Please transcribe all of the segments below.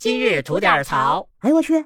今日吐点槽。哎呦我去！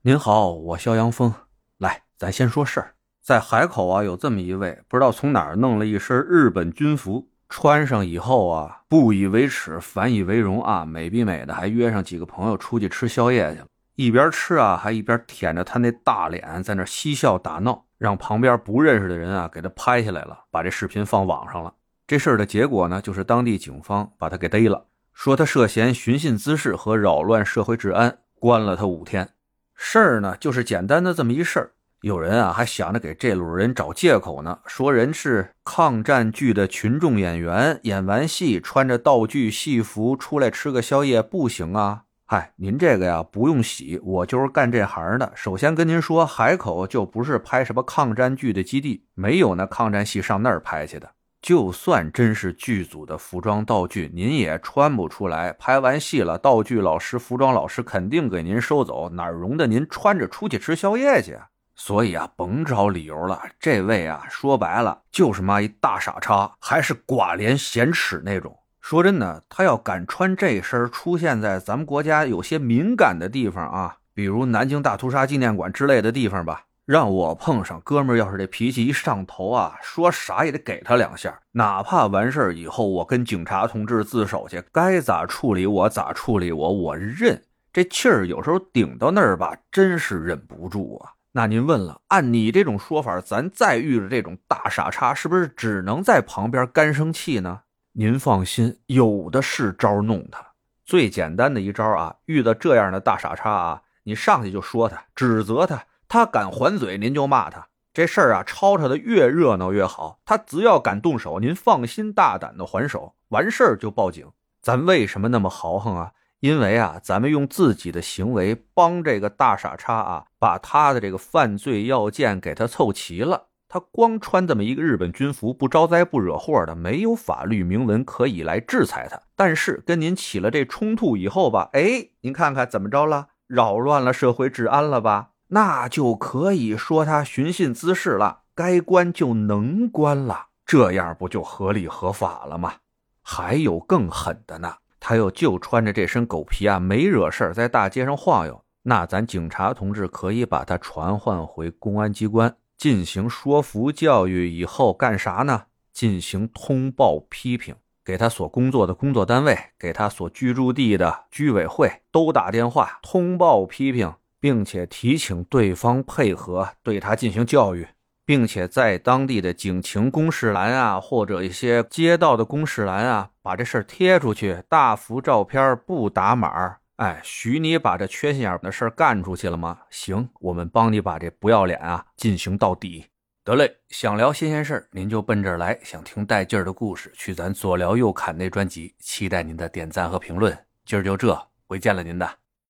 您好，我肖阳峰。来，咱先说事儿。在海口啊，有这么一位，不知道从哪儿弄了一身日本军服，穿上以后啊，不以为耻，反以为荣啊，美逼美的，还约上几个朋友出去吃宵夜去了。一边吃啊，还一边舔着他那大脸，在那嬉笑打闹，让旁边不认识的人啊给他拍下来了，把这视频放网上了。这事儿的结果呢，就是当地警方把他给逮了，说他涉嫌寻衅滋事和扰乱社会治安，关了他五天。事儿呢，就是简单的这么一事儿。有人啊，还想着给这路人找借口呢，说人是抗战剧的群众演员，演完戏穿着道具戏服出来吃个宵夜不行啊？嗨，您这个呀不用洗，我就是干这行的。首先跟您说，海口就不是拍什么抗战剧的基地，没有那抗战戏上那儿拍去的。就算真是剧组的服装道具，您也穿不出来。拍完戏了，道具老师、服装老师肯定给您收走，哪容得您穿着出去吃宵夜去？所以啊，甭找理由了。这位啊，说白了就是妈一大傻叉，还是寡廉鲜耻那种。说真的，他要敢穿这身出现在咱们国家有些敏感的地方啊，比如南京大屠杀纪念馆之类的地方吧，让我碰上哥们儿，要是这脾气一上头啊，说啥也得给他两下。哪怕完事儿以后，我跟警察同志自首去，该咋处理我咋处理我，我认。这气儿有时候顶到那儿吧，真是忍不住啊。那您问了，按你这种说法，咱再遇着这种大傻叉，是不是只能在旁边干生气呢？您放心，有的是招弄他。最简单的一招啊，遇到这样的大傻叉啊，你上去就说他，指责他，他敢还嘴，您就骂他。这事儿啊，吵吵的越热闹越好。他只要敢动手，您放心大胆的还手，完事儿就报警。咱为什么那么豪横啊？因为啊，咱们用自己的行为帮这个大傻叉啊，把他的这个犯罪要件给他凑齐了。他光穿这么一个日本军服，不招灾不惹祸的，没有法律明文可以来制裁他。但是跟您起了这冲突以后吧，哎，您看看怎么着了？扰乱了社会治安了吧？那就可以说他寻衅滋事了，该关就能关了。这样不就合理合法了吗？还有更狠的呢。他又就穿着这身狗皮啊，没惹事儿，在大街上晃悠。那咱警察同志可以把他传唤回公安机关进行说服教育，以后干啥呢？进行通报批评，给他所工作的工作单位，给他所居住地的居委会都打电话通报批评，并且提请对方配合对他进行教育。并且在当地的警情公示栏啊，或者一些街道的公示栏啊，把这事儿贴出去，大幅照片不打码哎，许你把这缺心眼的事儿干出去了吗？行，我们帮你把这不要脸啊进行到底。得嘞，想聊新鲜事儿，您就奔这儿来；想听带劲儿的故事，去咱左聊右侃那专辑。期待您的点赞和评论。今儿就这，回见了您的。